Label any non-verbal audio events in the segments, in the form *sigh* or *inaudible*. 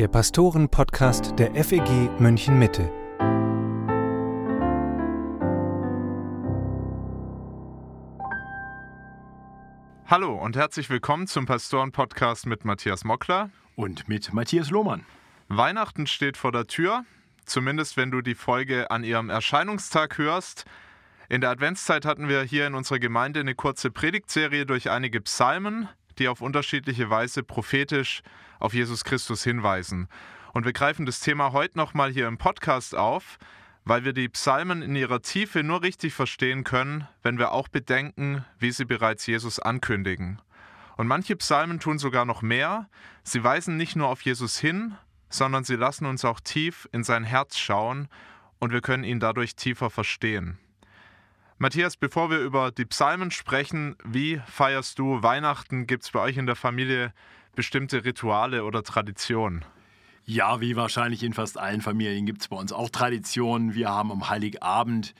der Pastoren-Podcast der FEG München Mitte. Hallo und herzlich willkommen zum Pastoren-Podcast mit Matthias Mockler und mit Matthias Lohmann. Weihnachten steht vor der Tür, zumindest wenn du die Folge an ihrem Erscheinungstag hörst. In der Adventszeit hatten wir hier in unserer Gemeinde eine kurze Predigtserie durch einige Psalmen, die auf unterschiedliche Weise prophetisch auf Jesus Christus hinweisen. Und wir greifen das Thema heute nochmal hier im Podcast auf, weil wir die Psalmen in ihrer Tiefe nur richtig verstehen können, wenn wir auch bedenken, wie sie bereits Jesus ankündigen. Und manche Psalmen tun sogar noch mehr. Sie weisen nicht nur auf Jesus hin, sondern sie lassen uns auch tief in sein Herz schauen und wir können ihn dadurch tiefer verstehen. Matthias, bevor wir über die Psalmen sprechen, wie feierst du Weihnachten? Gibt es bei euch in der Familie bestimmte Rituale oder Traditionen? Ja, wie wahrscheinlich in fast allen Familien gibt es bei uns auch Traditionen. Wir haben am Heiligabend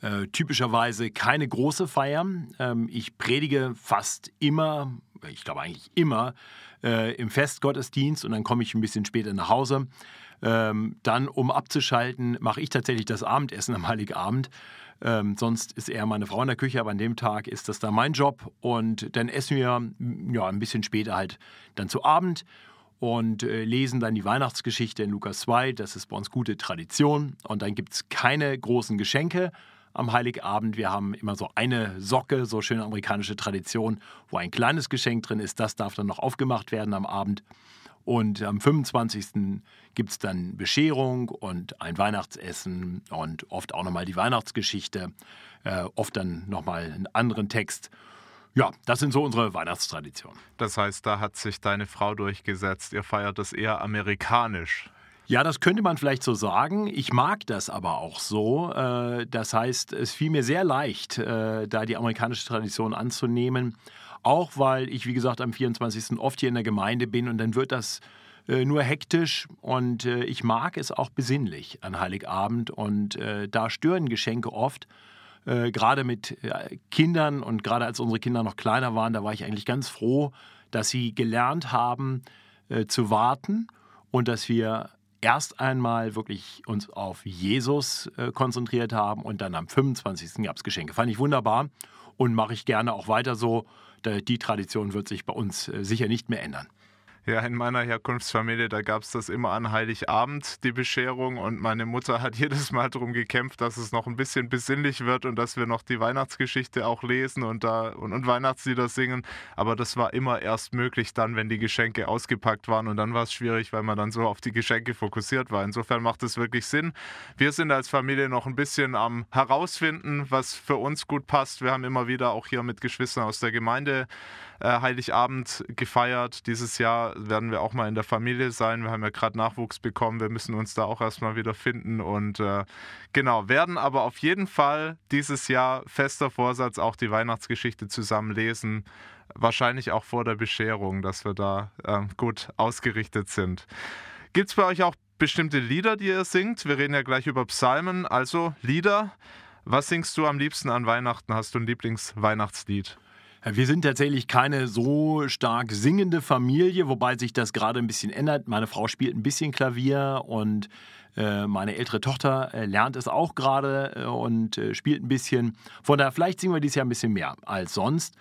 äh, typischerweise keine große Feier. Ähm, ich predige fast immer, ich glaube eigentlich immer, äh, im Festgottesdienst und dann komme ich ein bisschen später nach Hause. Ähm, dann, um abzuschalten, mache ich tatsächlich das Abendessen am Heiligabend. Ähm, sonst ist eher meine Frau in der Küche, aber an dem Tag ist das dann mein Job. Und dann essen wir ja, ein bisschen später halt dann zu Abend und äh, lesen dann die Weihnachtsgeschichte in Lukas 2. Das ist bei uns gute Tradition. Und dann gibt es keine großen Geschenke am Heiligabend. Wir haben immer so eine Socke, so schöne amerikanische Tradition, wo ein kleines Geschenk drin ist. Das darf dann noch aufgemacht werden am Abend. Und am 25. gibt es dann Bescherung und ein Weihnachtsessen und oft auch nochmal die Weihnachtsgeschichte, äh, oft dann nochmal einen anderen Text. Ja, das sind so unsere Weihnachtstraditionen. Das heißt, da hat sich deine Frau durchgesetzt. Ihr feiert das eher amerikanisch. Ja, das könnte man vielleicht so sagen. Ich mag das aber auch so. Äh, das heißt, es fiel mir sehr leicht, äh, da die amerikanische Tradition anzunehmen. Auch weil ich, wie gesagt, am 24. oft hier in der Gemeinde bin und dann wird das äh, nur hektisch und äh, ich mag es auch besinnlich an Heiligabend und äh, da stören Geschenke oft. Äh, gerade mit äh, Kindern und gerade als unsere Kinder noch kleiner waren, da war ich eigentlich ganz froh, dass sie gelernt haben äh, zu warten und dass wir erst einmal wirklich uns auf Jesus konzentriert haben und dann am 25. gab es Geschenke. Fand ich wunderbar und mache ich gerne auch weiter so. Die Tradition wird sich bei uns äh, sicher nicht mehr ändern. Ja, in meiner Herkunftsfamilie, da gab es das immer an Heiligabend, die Bescherung. Und meine Mutter hat *laughs* jedes Mal darum gekämpft, dass es noch ein bisschen besinnlich wird und dass wir noch die Weihnachtsgeschichte auch lesen und, da, und, und Weihnachtslieder singen. Aber das war immer erst möglich dann, wenn die Geschenke ausgepackt waren. Und dann war es schwierig, weil man dann so auf die Geschenke fokussiert war. Insofern macht es wirklich Sinn. Wir sind als Familie noch ein bisschen am herausfinden, was für uns gut passt. Wir haben immer wieder auch hier mit Geschwistern aus der Gemeinde Heiligabend gefeiert. Dieses Jahr werden wir auch mal in der Familie sein. Wir haben ja gerade Nachwuchs bekommen. Wir müssen uns da auch erstmal wieder finden. Und äh, genau, werden aber auf jeden Fall dieses Jahr fester Vorsatz auch die Weihnachtsgeschichte zusammen lesen. Wahrscheinlich auch vor der Bescherung, dass wir da äh, gut ausgerichtet sind. Gibt es bei euch auch bestimmte Lieder, die ihr singt? Wir reden ja gleich über Psalmen, also Lieder. Was singst du am liebsten an Weihnachten? Hast du ein Lieblingsweihnachtslied? Wir sind tatsächlich keine so stark singende Familie, wobei sich das gerade ein bisschen ändert. Meine Frau spielt ein bisschen Klavier und äh, meine ältere Tochter äh, lernt es auch gerade äh, und spielt ein bisschen. Von daher, vielleicht singen wir dieses Jahr ein bisschen mehr als sonst.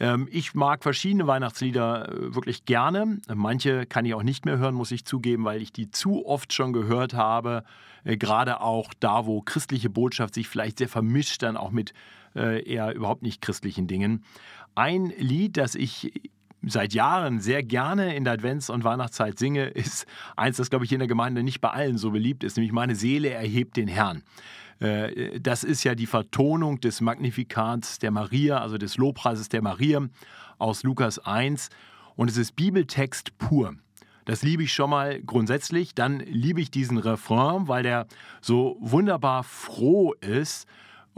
Ähm, ich mag verschiedene Weihnachtslieder wirklich gerne. Manche kann ich auch nicht mehr hören, muss ich zugeben, weil ich die zu oft schon gehört habe. Gerade auch da, wo christliche Botschaft sich vielleicht sehr vermischt dann auch mit eher überhaupt nicht christlichen Dingen. Ein Lied, das ich seit Jahren sehr gerne in der Advents- und Weihnachtszeit singe, *laughs* ist eins, das, glaube ich, in der Gemeinde nicht bei allen so beliebt ist, nämlich Meine Seele erhebt den Herrn. Äh, das ist ja die Vertonung des Magnifikats der Maria, also des Lobpreises der Maria aus Lukas 1. Und es ist Bibeltext pur. Das liebe ich schon mal grundsätzlich. Dann liebe ich diesen Refrain, weil der so wunderbar froh ist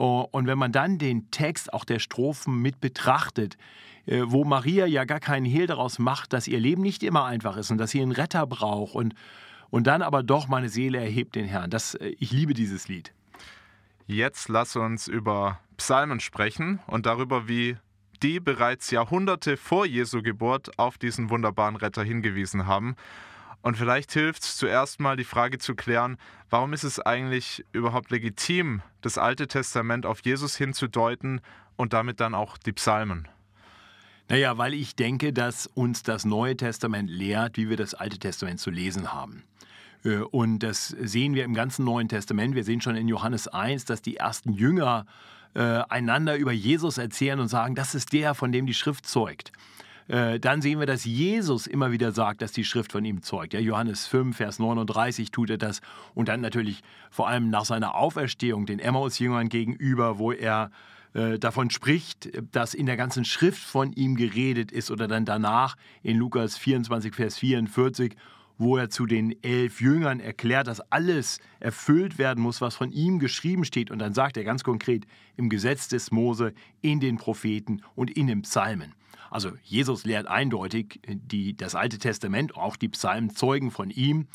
und wenn man dann den Text auch der Strophen mit betrachtet, äh, wo Maria ja gar keinen Hehl daraus macht, dass ihr Leben nicht immer einfach ist und dass sie einen Retter braucht und, und dann aber doch meine Seele erhebt den Herrn. Das, äh, ich liebe dieses Lied. Jetzt lass uns über Psalmen sprechen und darüber, wie die bereits Jahrhunderte vor Jesu Geburt auf diesen wunderbaren Retter hingewiesen haben. Und vielleicht hilft es zuerst mal die Frage zu klären, warum ist es eigentlich überhaupt legitim, das Alte Testament auf Jesus hinzudeuten und damit dann auch die Psalmen? Naja, weil ich denke, dass uns das Neue Testament lehrt, wie wir das Alte Testament zu lesen haben. Äh, und das sehen wir im ganzen Neuen Testament. Wir sehen schon in Johannes 1, dass die ersten Jünger äh, einander über Jesus erzählen und sagen, das ist der, von dem die Schrift zeugt. Äh, dann sehen wir, dass Jesus immer wieder sagt, dass die Schrift von ihm zeugt. Ja, Johannes 5, Vers 39 tut er das. Und dann natürlich vor allem nach seiner Auferstehung den Emmaus-Jüngern gegenüber, wo er äh, davon spricht, dass in der ganzen Schrift von ihm geredet ist oder dann danach in Lukas 24, Vers 44 wo er zu den elf Jüngern erklärt, dass alles erfüllt werden muss, was von ihm geschrieben steht. Und dann sagt er ganz konkret im Gesetz des Mose, in den Propheten und in den Psalmen. Also Jesus lehrt eindeutig, die, das Alte Testament, auch die Psalmen zeugen von ihm.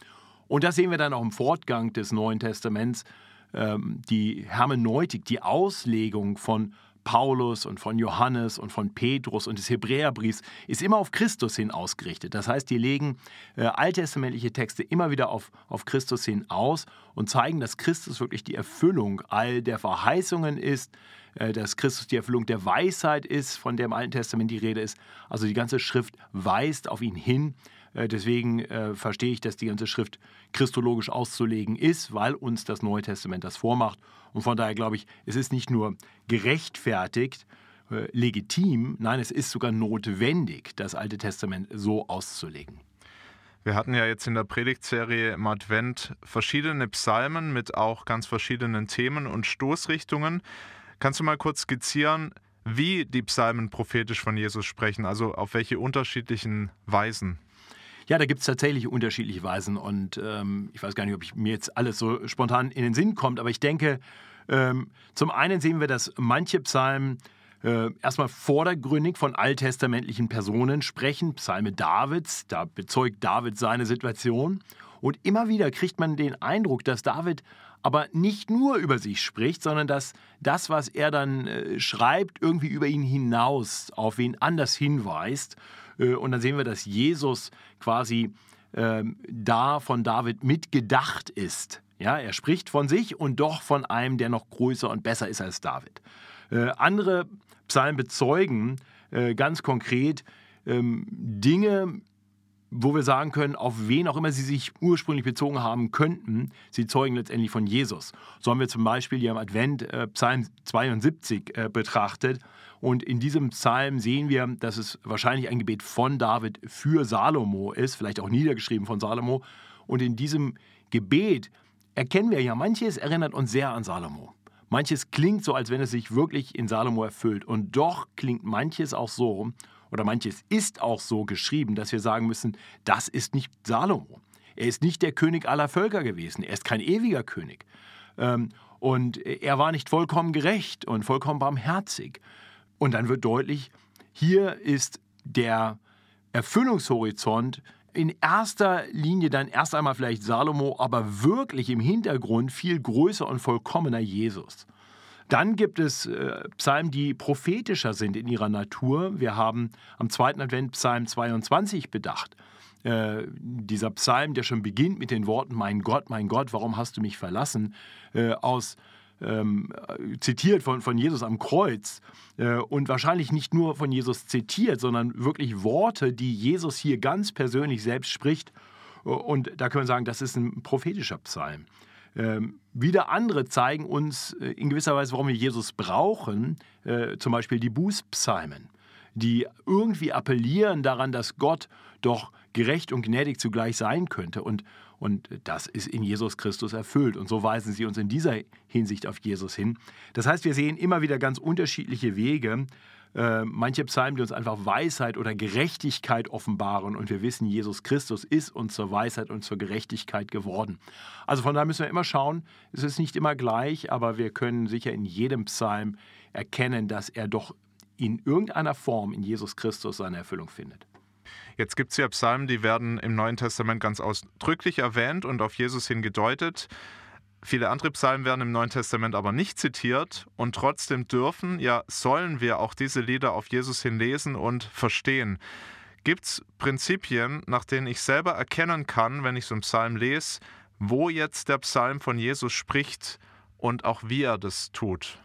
Und das sehen wir dann auch im Fortgang des Neuen Testaments, ähm, die Hermeneutik, die Auslegung von Paulus und von Johannes und von Petrus und des Hebräerbriefs ist immer auf Christus hin ausgerichtet. Das heißt, die legen äh, alttestamentliche Texte immer wieder auf, auf Christus hin aus und zeigen, dass Christus wirklich die Erfüllung all der Verheißungen ist, äh, dass Christus die Erfüllung der Weisheit ist, von der im Alten Testament die Rede ist. Also die ganze Schrift weist auf ihn hin. Äh, deswegen äh, verstehe ich, dass die ganze Schrift christologisch auszulegen ist, weil uns das Neue Testament das vormacht. Und von daher glaube ich, es ist nicht nur gerechtfertigt, äh, legitim, nein, es ist sogar notwendig, das Alte Testament so auszulegen. Wir hatten ja jetzt in der Predigtserie im Advent verschiedene Psalmen mit auch ganz verschiedenen Themen und Stoßrichtungen. Kannst du mal kurz skizzieren, wie die Psalmen prophetisch von Jesus sprechen, also auf welche unterschiedlichen Weisen? Ja, da gibt es tatsächlich unterschiedliche Weisen und ähm, ich weiß gar nicht, ob ich, mir jetzt alles so spontan in den Sinn kommt, aber ich denke, ähm, zum einen sehen wir, dass manche Psalmen äh, erstmal vordergründig von alttestamentlichen Personen sprechen, Psalme Davids, da bezeugt David seine Situation und immer wieder kriegt man den Eindruck, dass David aber nicht nur über sich spricht, sondern dass das, was er dann äh, schreibt, irgendwie über ihn hinaus auf wen anders hinweist. Äh, und dann sehen wir, dass Jesus quasi äh, da von David mitgedacht ist. Ja, er spricht von sich und doch von einem, der noch größer und besser ist als David. Äh, andere Psalmen bezeugen äh, ganz konkret ähm, Dinge, wo wir sagen können, auf wen auch immer sie sich ursprünglich bezogen haben könnten, sie zeugen letztendlich von Jesus. So haben wir zum Beispiel hier im Advent Psalm 72 äh, betrachtet. Und in diesem Psalm sehen wir, dass es wahrscheinlich ein Gebet von David für Salomo ist, vielleicht auch niedergeschrieben von Salomo. Und in diesem Gebet erkennen wir ja, manches erinnert uns sehr an Salomo. Manches klingt so, als wenn es sich wirklich in Salomo erfüllt. Und doch klingt manches auch so, oder manches ist auch so geschrieben, dass wir sagen müssen, das ist nicht Salomo. Er ist nicht der König aller Völker gewesen. Er ist kein ewiger König. Ähm, und er war nicht vollkommen gerecht und vollkommen barmherzig. Und dann wird deutlich, hier ist der Erfüllungshorizont in erster Linie dann erst einmal vielleicht Salomo, aber wirklich im Hintergrund viel größer und vollkommener Jesus. Dann gibt es äh, Psalmen, die prophetischer sind in ihrer Natur. Wir haben am zweiten Advent Psalm 22 bedacht. Äh, dieser Psalm, der schon beginnt mit den Worten, mein Gott, mein Gott, warum hast du mich verlassen, äh, aus ähm, zitiert von, von Jesus am Kreuz äh, und wahrscheinlich nicht nur von Jesus zitiert, sondern wirklich Worte, die Jesus hier ganz persönlich selbst spricht. Und da können wir sagen, das ist ein prophetischer Psalm. Ähm, wieder andere zeigen uns äh, in gewisser Weise, warum wir Jesus brauchen, äh, zum Beispiel die Bußpsalmen, die irgendwie appellieren daran, dass Gott doch gerecht und gnädig zugleich sein könnte. Und, und das ist in Jesus Christus erfüllt. Und so weisen sie uns in dieser Hinsicht auf Jesus hin. Das heißt, wir sehen immer wieder ganz unterschiedliche Wege, äh, manche Psalmen, die uns einfach Weisheit oder Gerechtigkeit offenbaren und wir wissen, Jesus Christus ist uns zur Weisheit und zur Gerechtigkeit geworden. Also von daher müssen wir immer schauen, es ist nicht immer gleich, aber wir können sicher in jedem Psalm erkennen, dass er doch in irgendeiner Form in Jesus Christus seine Erfüllung findet. Jetzt gibt es ja Psalmen, die werden im Neuen Testament ganz ausdrücklich erwähnt und auf Jesus hin gedeutet. Viele andere Psalmen werden im Neuen Testament aber nicht zitiert und trotzdem dürfen, ja sollen wir auch diese Lieder auf Jesus hin lesen und verstehen. Gibt es Prinzipien, nach denen ich selber erkennen kann, wenn ich so einen Psalm lese, wo jetzt der Psalm von Jesus spricht und auch wie er das tut?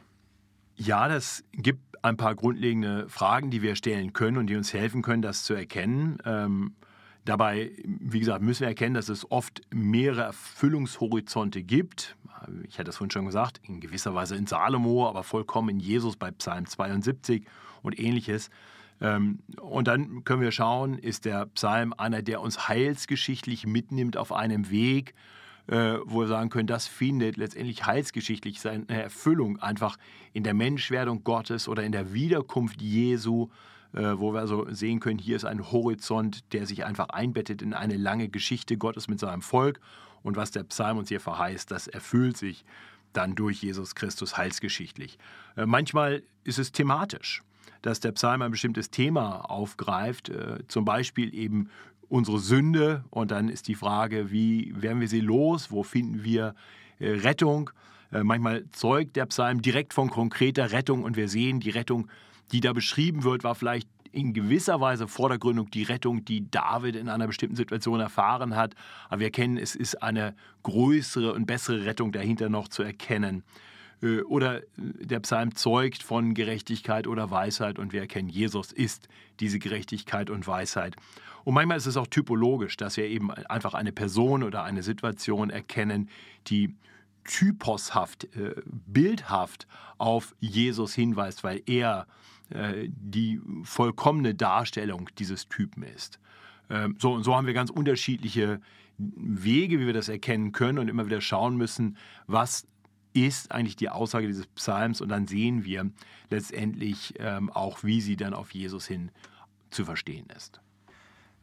Ja, das gibt ein paar grundlegende Fragen, die wir stellen können und die uns helfen können, das zu erkennen. Ähm, dabei, wie gesagt, müssen wir erkennen, dass es oft mehrere Erfüllungshorizonte gibt. Ich hatte es vorhin schon gesagt, in gewisser Weise in Salomo, aber vollkommen in Jesus bei Psalm 72 und ähnliches. Ähm, und dann können wir schauen, ist der Psalm einer, der uns heilsgeschichtlich mitnimmt auf einem Weg, äh, wo wir sagen können, das findet letztendlich heilsgeschichtlich seine Erfüllung einfach in der Menschwerdung Gottes oder in der Wiederkunft Jesu, äh, wo wir also sehen können, hier ist ein Horizont, der sich einfach einbettet in eine lange Geschichte Gottes mit seinem Volk. Und was der Psalm uns hier verheißt, das erfüllt sich dann durch Jesus Christus heilsgeschichtlich. Äh, manchmal ist es thematisch dass der Psalm ein bestimmtes Thema aufgreift, äh, zum Beispiel eben unsere Sünde und dann ist die Frage, wie werden wir sie los, wo finden wir äh, Rettung. Äh, manchmal zeugt der Psalm direkt von konkreter Rettung und wir sehen, die Rettung, die da beschrieben wird, war vielleicht in gewisser Weise vordergründig die Rettung, die David in einer bestimmten Situation erfahren hat. Aber wir erkennen, es ist eine größere und bessere Rettung dahinter noch zu erkennen. Äh, oder der Psalm zeugt von Gerechtigkeit oder Weisheit und wir erkennen, Jesus ist diese Gerechtigkeit und Weisheit. Und manchmal ist es auch typologisch, dass wir eben einfach eine Person oder eine Situation erkennen, die typoshaft, äh, bildhaft auf Jesus hinweist, weil er äh, die vollkommene Darstellung dieses Typen ist. Ähm, so und so haben wir ganz unterschiedliche Wege, wie wir das erkennen können und immer wieder schauen müssen, was ist eigentlich die Aussage dieses Psalms und dann sehen wir letztendlich ähm, auch, wie sie dann auf Jesus hin zu verstehen ist.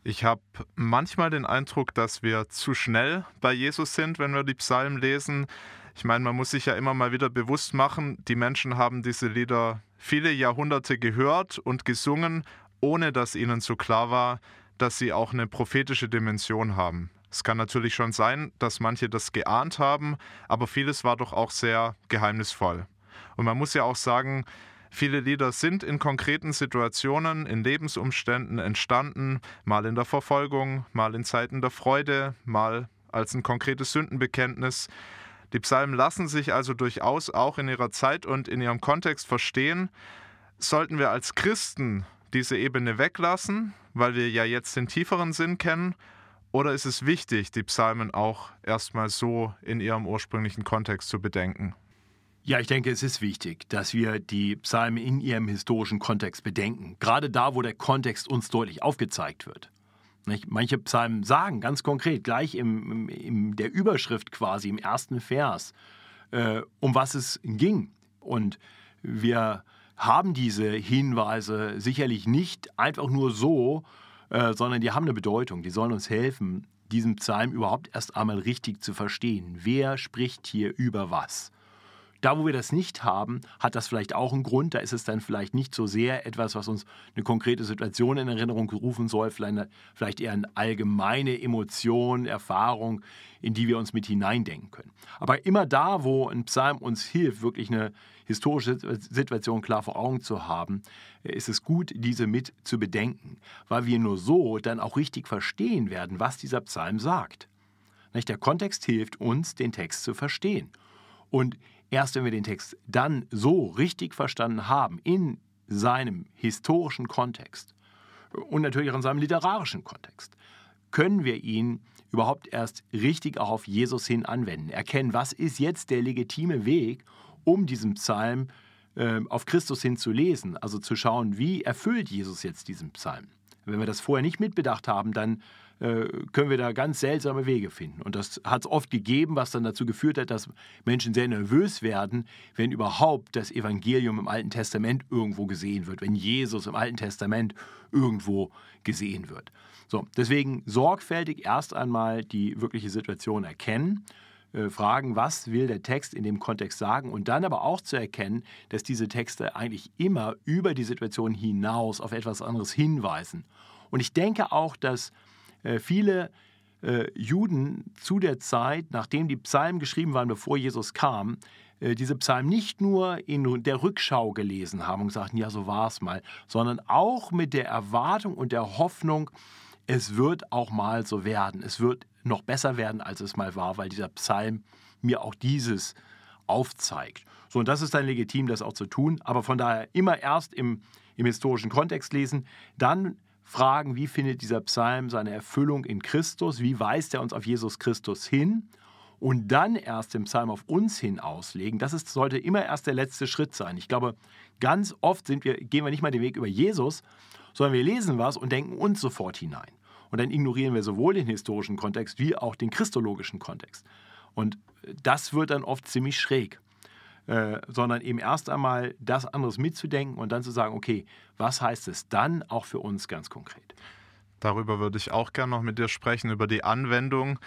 Ich habe manchmal den Eindruck, dass wir zu schnell bei Jesus sind, wenn wir die Psalmen lesen. Ich meine, man muss sich ja immer mal wieder bewusst machen, die Menschen haben diese Lieder viele Jahrhunderte gehört und gesungen, ohne dass ihnen so klar war, dass sie auch eine prophetische Dimension haben. Es kann natürlich schon sein, dass manche das geahnt haben, aber vieles war doch auch sehr geheimnisvoll. Und man muss ja auch sagen, viele Lieder sind in konkreten Situationen, in Lebensumständen entstanden, mal in der Verfolgung, mal in Zeiten der Freude, mal als ein konkretes Sündenbekenntnis. Die Psalmen lassen sich also durchaus auch in ihrer Zeit und in ihrem Kontext verstehen. Sollten wir als Christen diese Ebene weglassen, weil wir ja jetzt den tieferen Sinn kennen, oder ist es wichtig, die Psalmen auch erstmal so in ihrem ursprünglichen Kontext zu bedenken? Ja, ich denke, es ist wichtig, dass wir die Psalmen in ihrem historischen Kontext bedenken. Gerade da, wo der Kontext uns deutlich aufgezeigt wird. Manche Psalmen sagen ganz konkret, gleich im, in der Überschrift quasi, im ersten Vers, äh, um was es ging. Und wir haben diese Hinweise sicherlich nicht einfach nur so, äh, sondern die haben eine Bedeutung. Die sollen uns helfen, diesen Psalm überhaupt erst einmal richtig zu verstehen. Wer spricht hier über was? Da, wo wir das nicht haben, hat das vielleicht auch einen Grund. Da ist es dann vielleicht nicht so sehr etwas, was uns eine konkrete Situation in Erinnerung rufen soll, vielleicht eher eine allgemeine Emotion, Erfahrung, in die wir uns mit hineindenken können. Aber immer da, wo ein Psalm uns hilft, wirklich eine historische Situation klar vor Augen zu haben, ist es gut, diese mit zu bedenken, weil wir nur so dann auch richtig verstehen werden, was dieser Psalm sagt. Der Kontext hilft uns, den Text zu verstehen. Und erst wenn wir den Text dann so richtig verstanden haben, in seinem historischen Kontext und natürlich auch in seinem literarischen Kontext, können wir ihn überhaupt erst richtig auch auf Jesus hin anwenden. Erkennen, was ist jetzt der legitime Weg, um diesen Psalm äh, auf Christus hin zu lesen, also zu schauen, wie erfüllt Jesus jetzt diesen Psalm. Wenn wir das vorher nicht mitbedacht haben, dann äh, können wir da ganz seltsame Wege finden. Und das hat es oft gegeben, was dann dazu geführt hat, dass Menschen sehr nervös werden, wenn überhaupt das Evangelium im Alten Testament irgendwo gesehen wird, wenn Jesus im Alten Testament irgendwo gesehen wird. So, deswegen sorgfältig erst einmal die wirkliche Situation erkennen fragen, was will der Text in dem Kontext sagen und dann aber auch zu erkennen, dass diese Texte eigentlich immer über die Situation hinaus auf etwas anderes hinweisen. Und ich denke auch, dass äh, viele äh, Juden zu der Zeit, nachdem die Psalmen geschrieben waren, bevor Jesus kam, äh, diese Psalmen nicht nur in der Rückschau gelesen haben und sagten, ja, so war es mal, sondern auch mit der Erwartung und der Hoffnung, es wird auch mal so werden. Es wird noch besser werden, als es mal war, weil dieser Psalm mir auch dieses aufzeigt. So, und das ist dann legitim, das auch zu tun, aber von daher immer erst im, im historischen Kontext lesen, dann fragen, wie findet dieser Psalm seine Erfüllung in Christus, wie weist er uns auf Jesus Christus hin und dann erst den Psalm auf uns hin auslegen, das ist, sollte immer erst der letzte Schritt sein. Ich glaube, ganz oft wir, gehen wir nicht mal den Weg über Jesus, sondern wir lesen was und denken uns sofort hinein. Und dann ignorieren wir sowohl den historischen Kontext wie auch den christologischen Kontext. Und das wird dann oft ziemlich schräg. Äh, sondern eben erst einmal das anderes mitzudenken und dann zu sagen, okay, was heißt es dann auch für uns ganz konkret? Darüber würde ich auch gerne noch mit dir sprechen, über die Anwendung.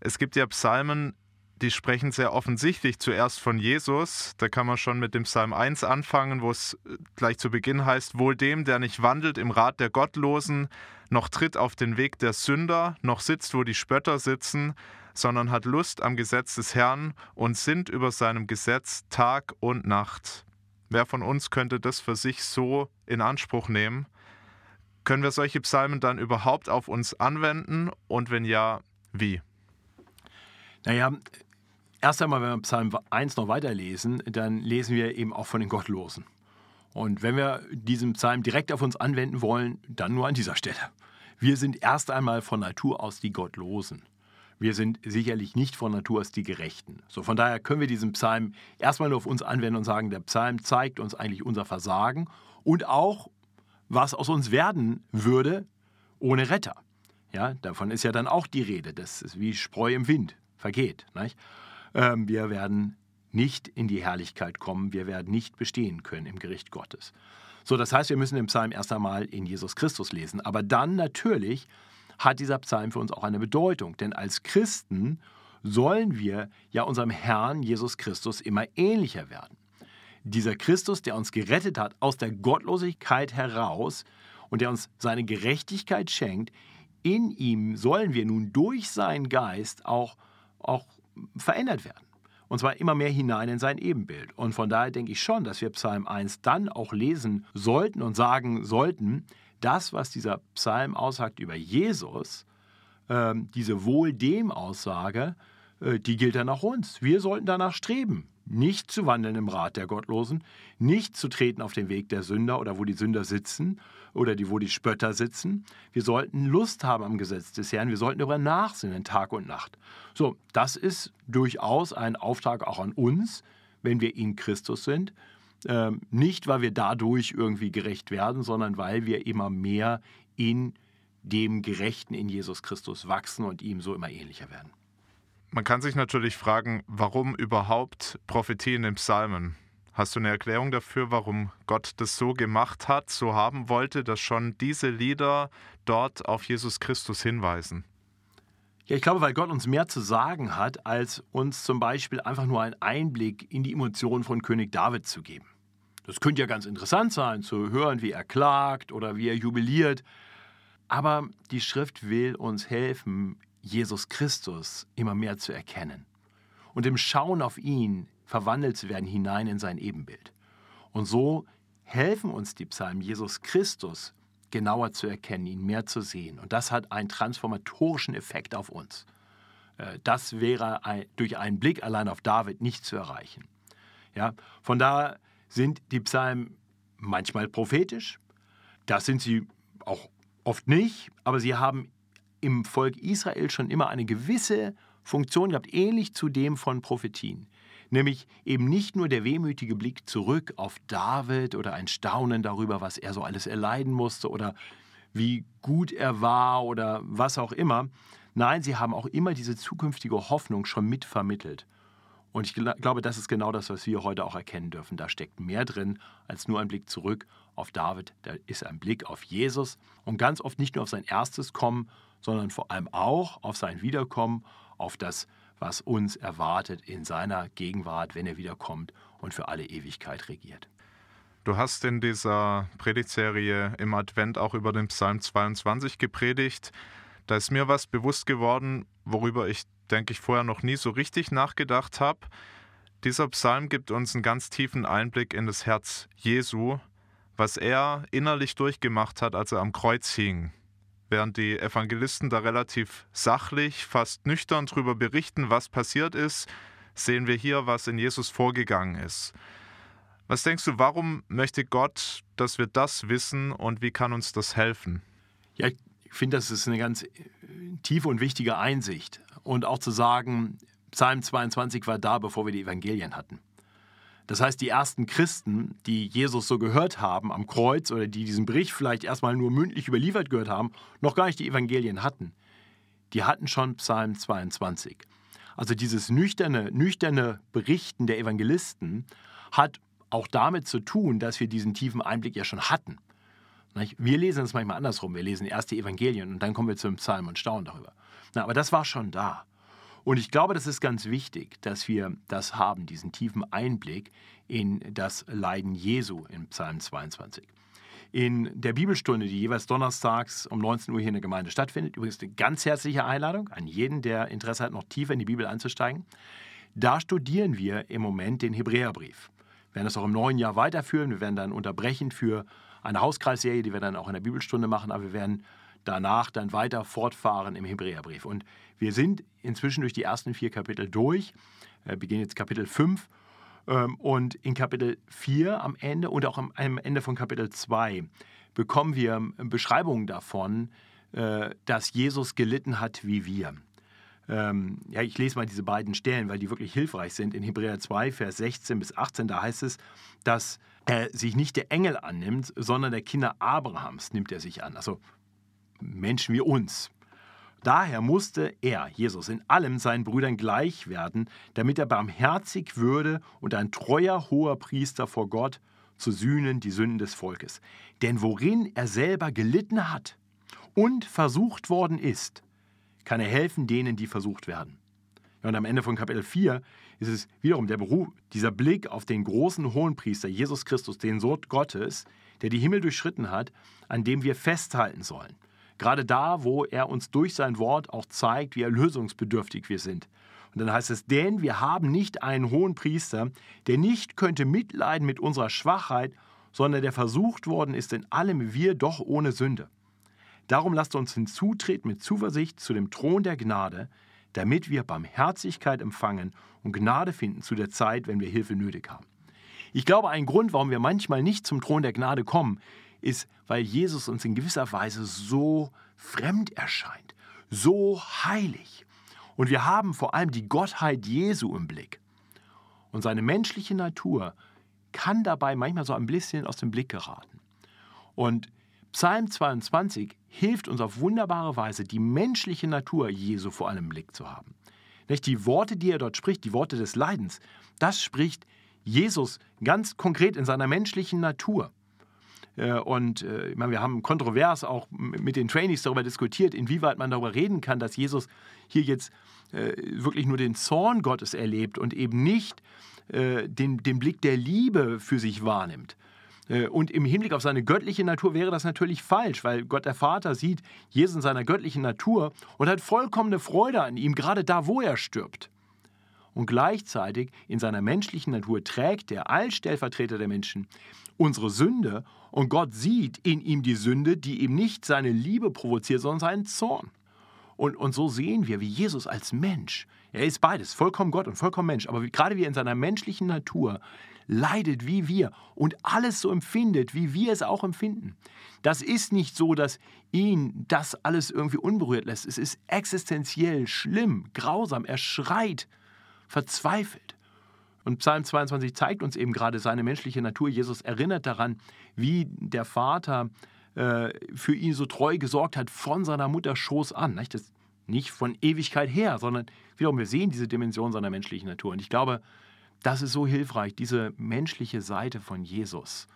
Es gibt ja Psalmen, die sprechen sehr offensichtlich zuerst von Jesus. Da kann man schon mit dem Psalm 1 anfangen, wo es gleich zu Beginn heißt, wohl dem, der nicht wandelt im Rat der Gottlosen, noch tritt auf den Weg der Sünder, noch sitzt, wo die Spötter sitzen, sondern hat Lust am Gesetz des Herrn und sinnt über seinem Gesetz Tag und Nacht. Wer von uns könnte das für sich so in Anspruch nehmen? Können wir solche Psalmen dann überhaupt auf uns anwenden und wenn ja, wie? Naja, erst einmal, wenn wir Psalm 1 noch weiterlesen, dann lesen wir eben auch von den Gottlosen. Und wenn wir diesen Psalm direkt auf uns anwenden wollen, dann nur an dieser Stelle. Wir sind erst einmal von Natur aus die Gottlosen. Wir sind sicherlich nicht von Natur aus die Gerechten. So von daher können wir diesen Psalm erstmal nur auf uns anwenden und sagen, der Psalm zeigt uns eigentlich unser Versagen und auch, was aus uns werden würde ohne Retter. Ja, davon ist ja dann auch die Rede. Das ist wie Spreu im Wind, vergeht. Ähm, wir werden nicht in die Herrlichkeit kommen, wir werden nicht bestehen können im Gericht Gottes. So, das heißt, wir müssen den Psalm erst einmal in Jesus Christus lesen, aber dann natürlich hat dieser Psalm für uns auch eine Bedeutung. Denn als Christen sollen wir ja unserem Herrn Jesus Christus immer ähnlicher werden. Dieser Christus, der uns gerettet hat aus der Gottlosigkeit heraus und der uns seine Gerechtigkeit schenkt, in ihm sollen wir nun durch seinen Geist auch, auch verändert werden. Und zwar immer mehr hinein in sein Ebenbild. Und von daher denke ich schon, dass wir Psalm 1 dann auch lesen sollten und sagen sollten, das, was dieser Psalm aussagt über Jesus, ähm, diese Wohl-dem-Aussage, äh, die gilt dann auch uns. Wir sollten danach streben, nicht zu wandeln im Rat der Gottlosen, nicht zu treten auf den Weg der Sünder oder wo die Sünder sitzen oder die, wo die Spötter sitzen. Wir sollten Lust haben am Gesetz des Herrn, wir sollten darüber nachsinnen, Tag und Nacht. So, das ist durchaus ein Auftrag auch an uns, wenn wir in Christus sind, ähm, nicht, weil wir dadurch irgendwie gerecht werden, sondern weil wir immer mehr in dem Gerechten in Jesus Christus wachsen und ihm so immer ähnlicher werden. Man kann sich natürlich fragen, warum überhaupt Prophetie in den Psalmen? Hast du eine Erklärung dafür, warum Gott das so gemacht hat, so haben wollte, dass schon diese Lieder dort auf Jesus Christus hinweisen? Ja, ich glaube, weil Gott uns mehr zu sagen hat, als uns zum Beispiel einfach nur einen Einblick in die Emotionen von König David zu geben. Das könnte ja ganz interessant sein, zu hören, wie er klagt oder wie er jubiliert. Aber die Schrift will uns helfen, Jesus Christus immer mehr zu erkennen und im Schauen auf ihn verwandelt zu werden hinein in sein Ebenbild. Und so helfen uns die Psalmen, Jesus Christus genauer zu erkennen, ihn mehr zu sehen. Und das hat einen transformatorischen Effekt auf uns. Äh, das wäre durch einen Blick allein auf David nicht zu erreichen. Ja, von daher sind die Psalmen manchmal prophetisch. Das sind sie auch oft nicht, aber sie haben im Volk Israel schon immer eine gewisse Funktion gehabt, ähnlich zu dem von Prophetien. Nämlich eben nicht nur der wehmütige Blick zurück auf David oder ein Staunen darüber, was er so alles erleiden musste oder wie gut er war oder was auch immer. Nein, sie haben auch immer diese zukünftige Hoffnung schon mitvermittelt. Und ich glaube, das ist genau das, was wir heute auch erkennen dürfen. Da steckt mehr drin als nur ein Blick zurück auf David. Da ist ein Blick auf Jesus und ganz oft nicht nur auf sein erstes Kommen, sondern vor allem auch auf sein Wiederkommen, auf das, was uns erwartet in seiner Gegenwart, wenn er wiederkommt und für alle Ewigkeit regiert. Du hast in dieser Predigtserie im Advent auch über den Psalm 22 gepredigt. Da ist mir was bewusst geworden, worüber ich denke ich, vorher noch nie so richtig nachgedacht habe. Dieser Psalm gibt uns einen ganz tiefen Einblick in das Herz Jesu, was er innerlich durchgemacht hat, als er am Kreuz hing. Während die Evangelisten da relativ sachlich, fast nüchtern darüber berichten, was passiert ist, sehen wir hier, was in Jesus vorgegangen ist. Was denkst du, warum möchte Gott, dass wir das wissen und wie kann uns das helfen? Ja, ich finde, das ist eine ganz äh, tiefe und wichtige Einsicht. Und auch zu sagen, Psalm 22 war da, bevor wir die Evangelien hatten. Das heißt, die ersten Christen, die Jesus so gehört haben am Kreuz oder die diesen Bericht vielleicht erstmal nur mündlich überliefert gehört haben, noch gar nicht die Evangelien hatten, die hatten schon Psalm 22. Also dieses nüchterne, nüchterne Berichten der Evangelisten hat auch damit zu tun, dass wir diesen tiefen Einblick ja schon hatten. Wir lesen es manchmal andersrum. Wir lesen erst die Evangelien und dann kommen wir zum Psalm und staunen darüber. Na, aber das war schon da. Und ich glaube, das ist ganz wichtig, dass wir das haben, diesen tiefen Einblick in das Leiden Jesu in Psalm 22. In der Bibelstunde, die jeweils donnerstags um 19 Uhr hier in der Gemeinde stattfindet, übrigens eine ganz herzliche Einladung an jeden, der Interesse hat, noch tiefer in die Bibel einzusteigen. Da studieren wir im Moment den Hebräerbrief. Wir werden das auch im neuen Jahr weiterführen. Wir werden dann unterbrechen für eine Hauskreisserie, die wir dann auch in der Bibelstunde machen, aber wir werden danach dann weiter fortfahren im Hebräerbrief. Und wir sind inzwischen durch die ersten vier Kapitel durch, wir beginnen jetzt Kapitel 5 ähm, und in Kapitel 4 am Ende und auch am Ende von Kapitel 2 bekommen wir Beschreibungen davon, äh, dass Jesus gelitten hat wie wir. Ähm, ja, ich lese mal diese beiden Stellen, weil die wirklich hilfreich sind. In Hebräer 2, Vers 16 bis 18, da heißt es, dass er sich nicht der Engel annimmt, sondern der Kinder Abrahams nimmt er sich an. Also Menschen wie uns. Daher musste er, Jesus, in allem seinen Brüdern gleich werden, damit er barmherzig würde und ein treuer hoher Priester vor Gott zu sühnen die Sünden des Volkes. Denn worin er selber gelitten hat und versucht worden ist, kann er helfen denen, die versucht werden. Ja, und am Ende von Kapitel 4 ist es wiederum der Beruf, dieser Blick auf den großen Hohenpriester, Jesus Christus, den Sohn Gottes, der die Himmel durchschritten hat, an dem wir festhalten sollen. Gerade da, wo er uns durch sein Wort auch zeigt, wie erlösungsbedürftig wir sind. Und dann heißt es, denn wir haben nicht einen hohen Priester, der nicht könnte mitleiden mit unserer Schwachheit, sondern der versucht worden ist in allem, wir doch ohne Sünde. Darum lasst uns hinzutreten mit Zuversicht zu dem Thron der Gnade, damit wir Barmherzigkeit empfangen und Gnade finden zu der Zeit, wenn wir Hilfe nötig haben. Ich glaube, ein Grund, warum wir manchmal nicht zum Thron der Gnade kommen, ist, weil Jesus uns in gewisser Weise so fremd erscheint, so heilig. Und wir haben vor allem die Gottheit Jesu im Blick. Und seine menschliche Natur kann dabei manchmal so ein bisschen aus dem Blick geraten. Und Psalm 22 hilft uns auf wunderbare Weise, die menschliche Natur Jesu vor allem im Blick zu haben. Die Worte, die er dort spricht, die Worte des Leidens, das spricht Jesus ganz konkret in seiner menschlichen Natur. Äh, und äh, ich meine, wir haben kontrovers auch mit den Trainees darüber diskutiert, inwieweit man darüber reden kann, dass Jesus hier jetzt äh, wirklich nur den Zorn Gottes erlebt und eben nicht den, den Blick der Liebe für sich wahrnimmt. Und im Hinblick auf seine göttliche Natur wäre das natürlich falsch, weil Gott der Vater sieht Jesus in seiner göttlichen Natur und hat vollkommene Freude an ihm, gerade da, wo er stirbt. Und gleichzeitig in seiner menschlichen Natur trägt er als Stellvertreter der Menschen unsere Sünde und Gott sieht in ihm die Sünde, die ihm nicht seine Liebe provoziert, sondern seinen Zorn. Und, und so sehen wir, wie Jesus als Mensch, er ist beides, vollkommen Gott und vollkommen Mensch, aber gerade wie er in seiner menschlichen Natur leidet wie wir und alles so empfindet, wie wir es auch empfinden. Das ist nicht so, dass ihn das alles irgendwie unberührt lässt. Es ist existenziell schlimm, grausam. Er schreit verzweifelt. Und Psalm 22 zeigt uns eben gerade seine menschliche Natur. Jesus erinnert daran, wie der Vater äh, für ihn so treu gesorgt hat von seiner Mutter Schoß an. Nicht? Das nicht von Ewigkeit her, sondern wiederum, wir sehen diese Dimension seiner menschlichen Natur. Und ich glaube, das ist so hilfreich, diese menschliche Seite von Jesus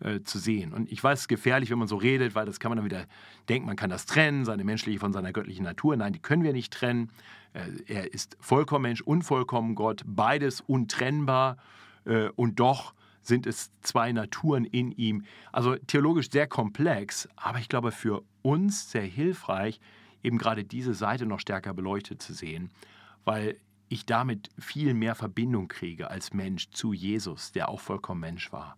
äh, zu sehen. Und ich weiß, es ist gefährlich, wenn man so redet, weil das kann man dann wieder denken, man kann das trennen, seine menschliche von seiner göttlichen Natur. Nein, die können wir nicht trennen. Äh, er ist vollkommen Mensch, unvollkommen Gott, beides untrennbar äh, und doch sind es zwei Naturen in ihm. Also theologisch sehr komplex, aber ich glaube für uns sehr hilfreich, eben gerade diese Seite noch stärker beleuchtet zu sehen, weil ich damit viel mehr Verbindung kriege als Mensch zu Jesus, der auch vollkommen Mensch war.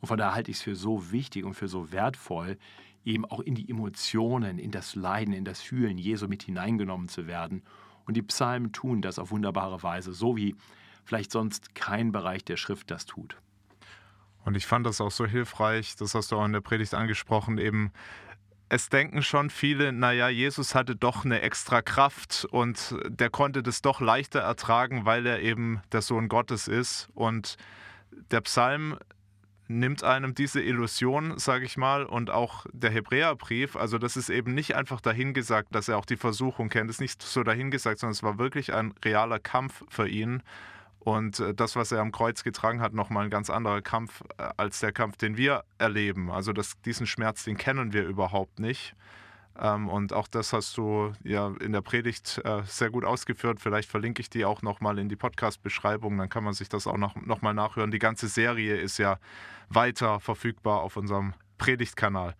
Und von daher halte ich es für so wichtig und für so wertvoll, eben auch in die Emotionen, in das Leiden, in das Fühlen Jesu mit hineingenommen zu werden. Und die Psalmen tun das auf wunderbare Weise, so wie vielleicht sonst kein Bereich der Schrift das tut. Und ich fand das auch so hilfreich, das hast du auch in der Predigt angesprochen, eben es denken schon viele, naja, Jesus hatte doch eine extra Kraft und der konnte das doch leichter ertragen, weil er eben der Sohn Gottes ist. Und der Psalm nimmt einem diese Illusion, sage ich mal, und auch der Hebräerbrief, also das ist eben nicht einfach dahingesagt, dass er auch die Versuchung kennt, das ist nicht so dahingesagt, sondern es war wirklich ein realer Kampf für ihn. Und äh, das, was er am Kreuz getragen hat, nochmal ein ganz anderer Kampf äh, als der Kampf, den wir erleben. Also das, diesen Schmerz, den kennen wir überhaupt nicht. Ähm, und auch das hast du ja in der Predigt äh, sehr gut ausgeführt. Vielleicht verlinke ich die auch nochmal in die Podcast-Beschreibung, dann kann man sich das auch noch, noch nachhören. Die ganze Serie ist ja weiter verfügbar auf unserem Predigtkanal.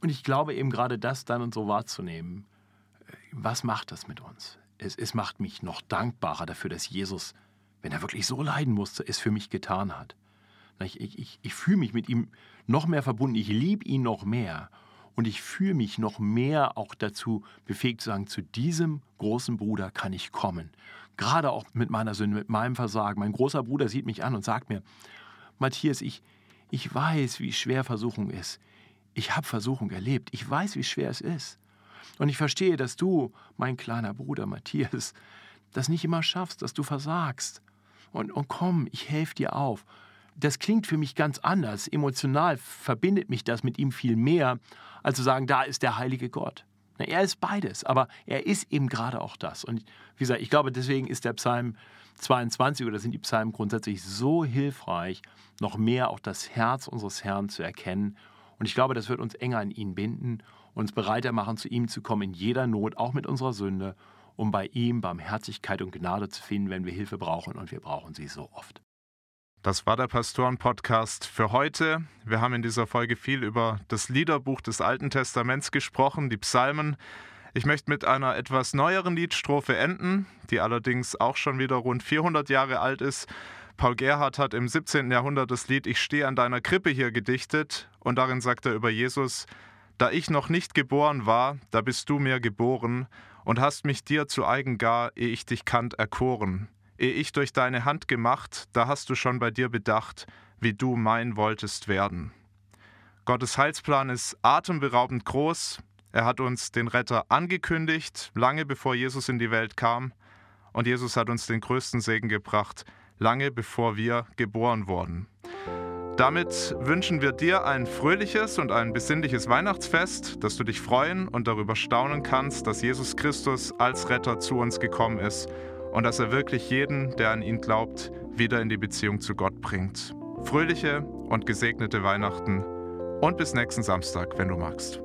Und ich glaube eben gerade das dann und so wahrzunehmen. Was macht das mit uns? Es, es macht mich noch dankbarer dafür, dass Jesus wenn er wirklich so leiden musste, es für mich getan hat. Ich, ich, ich fühle mich mit ihm noch mehr verbunden, ich liebe ihn noch mehr und ich fühle mich noch mehr auch dazu befähigt zu sagen, zu diesem großen Bruder kann ich kommen. Gerade auch mit meiner Sünde, mit meinem Versagen. Mein großer Bruder sieht mich an und sagt mir, Matthias, ich, ich weiß, wie schwer Versuchung ist. Ich habe Versuchung erlebt. Ich weiß, wie schwer es ist. Und ich verstehe, dass du, mein kleiner Bruder Matthias, das nicht immer schaffst, dass du versagst und, und komm, ich helfe dir auf. Das klingt für mich ganz anders. Emotional verbindet mich das mit ihm viel mehr, als zu sagen, da ist der heilige Gott. Er ist beides, aber er ist eben gerade auch das. Und wie gesagt, ich glaube, deswegen ist der Psalm 22 oder sind die Psalmen grundsätzlich so hilfreich, noch mehr auch das Herz unseres Herrn zu erkennen. Und ich glaube, das wird uns enger an ihn binden, uns bereiter machen, zu ihm zu kommen in jeder Not, auch mit unserer Sünde um bei ihm Barmherzigkeit und Gnade zu finden, wenn wir Hilfe brauchen und wir brauchen sie so oft. Das war der Pastoren-Podcast für heute. Wir haben in dieser Folge viel über das Liederbuch des Alten Testaments gesprochen, die Psalmen. Ich möchte mit einer etwas neueren Liedstrophe enden, die allerdings auch schon wieder rund 400 Jahre alt ist. Paul Gerhardt hat im 17. Jahrhundert das Lied Ich stehe an deiner Krippe hier gedichtet und darin sagt er über Jesus, da ich noch nicht geboren war, da bist du mir geboren und hast mich dir zu eigen gar, ehe ich dich kannt, erkoren. Ehe ich durch deine Hand gemacht, da hast du schon bei dir bedacht, wie du mein wolltest werden. Gottes Heilsplan ist atemberaubend groß. Er hat uns den Retter angekündigt, lange bevor Jesus in die Welt kam. Und Jesus hat uns den größten Segen gebracht, lange bevor wir geboren wurden. Damit wünschen wir dir ein fröhliches und ein besinnliches Weihnachtsfest, dass du dich freuen und darüber staunen kannst, dass Jesus Christus als Retter zu uns gekommen ist und dass er wirklich jeden, der an ihn glaubt, wieder in die Beziehung zu Gott bringt. Fröhliche und gesegnete Weihnachten und bis nächsten Samstag, wenn du magst.